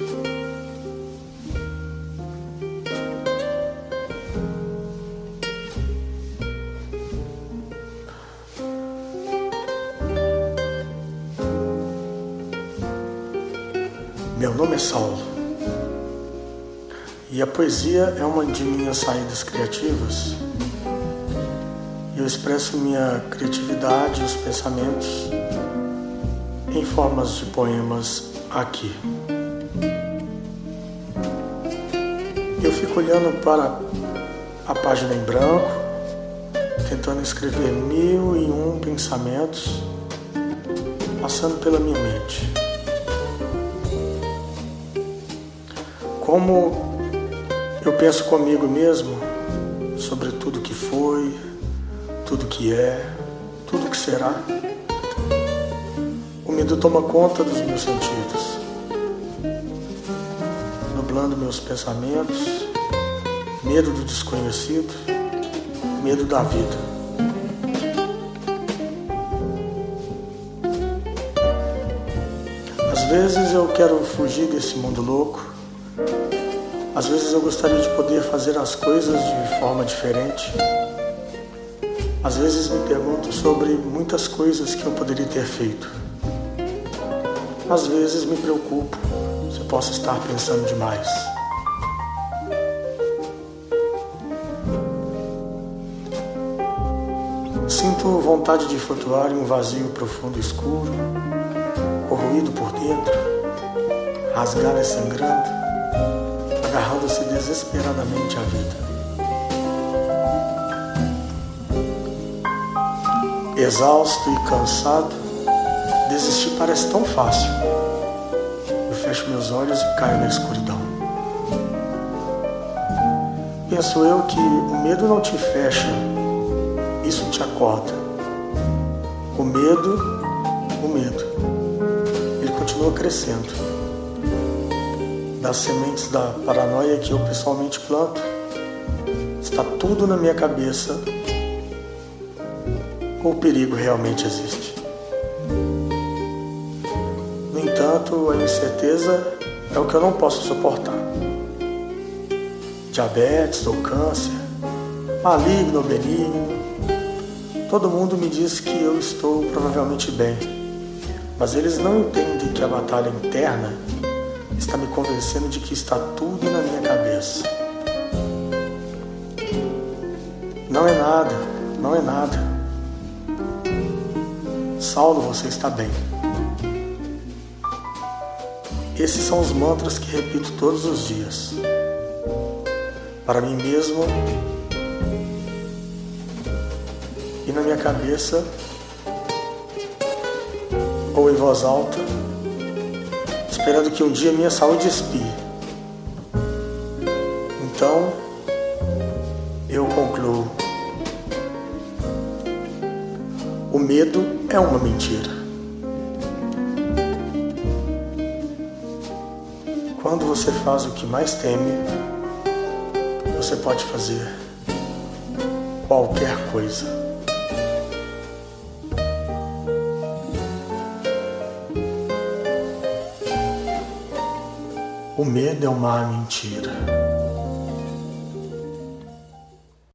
Meu nome é Saulo e a poesia é uma de minhas saídas criativas. Eu expresso minha criatividade e os pensamentos em formas de poemas aqui. Eu fico olhando para a página em branco, tentando escrever mil e um pensamentos passando pela minha mente. Como eu penso comigo mesmo sobre tudo que foi, tudo que é, tudo que será, o medo toma conta dos meus sentidos, nublando meus pensamentos, medo do desconhecido, medo da vida. Às vezes eu quero fugir desse mundo louco às vezes eu gostaria de poder fazer as coisas de forma diferente. Às vezes me pergunto sobre muitas coisas que eu poderia ter feito. Às vezes me preocupo se posso estar pensando demais. Sinto vontade de flutuar em um vazio profundo e escuro, corroído por dentro, rasgado e sangrando agarrando-se desesperadamente à vida. Exausto e cansado, desistir parece tão fácil. Fecho meus olhos e caio na escuridão. Penso eu que o medo não te fecha, isso te acorda. O medo, o medo, ele continua crescendo das sementes da paranoia que eu pessoalmente planto. Está tudo na minha cabeça ou o perigo realmente existe. No entanto, a incerteza é o que eu não posso suportar. Diabetes ou câncer, maligno ou benigno, todo mundo me diz que eu estou provavelmente bem, mas eles não entendem que a batalha interna está me convencendo de que está tudo na minha cabeça. Não é nada, não é nada. Saulo, você está bem. Esses são os mantras que repito todos os dias. Para mim mesmo e na minha cabeça ou em voz alta esperando que um dia minha saúde expire. Então, eu concluo: o medo é uma mentira. Quando você faz o que mais teme, você pode fazer qualquer coisa. O medo é uma mentira.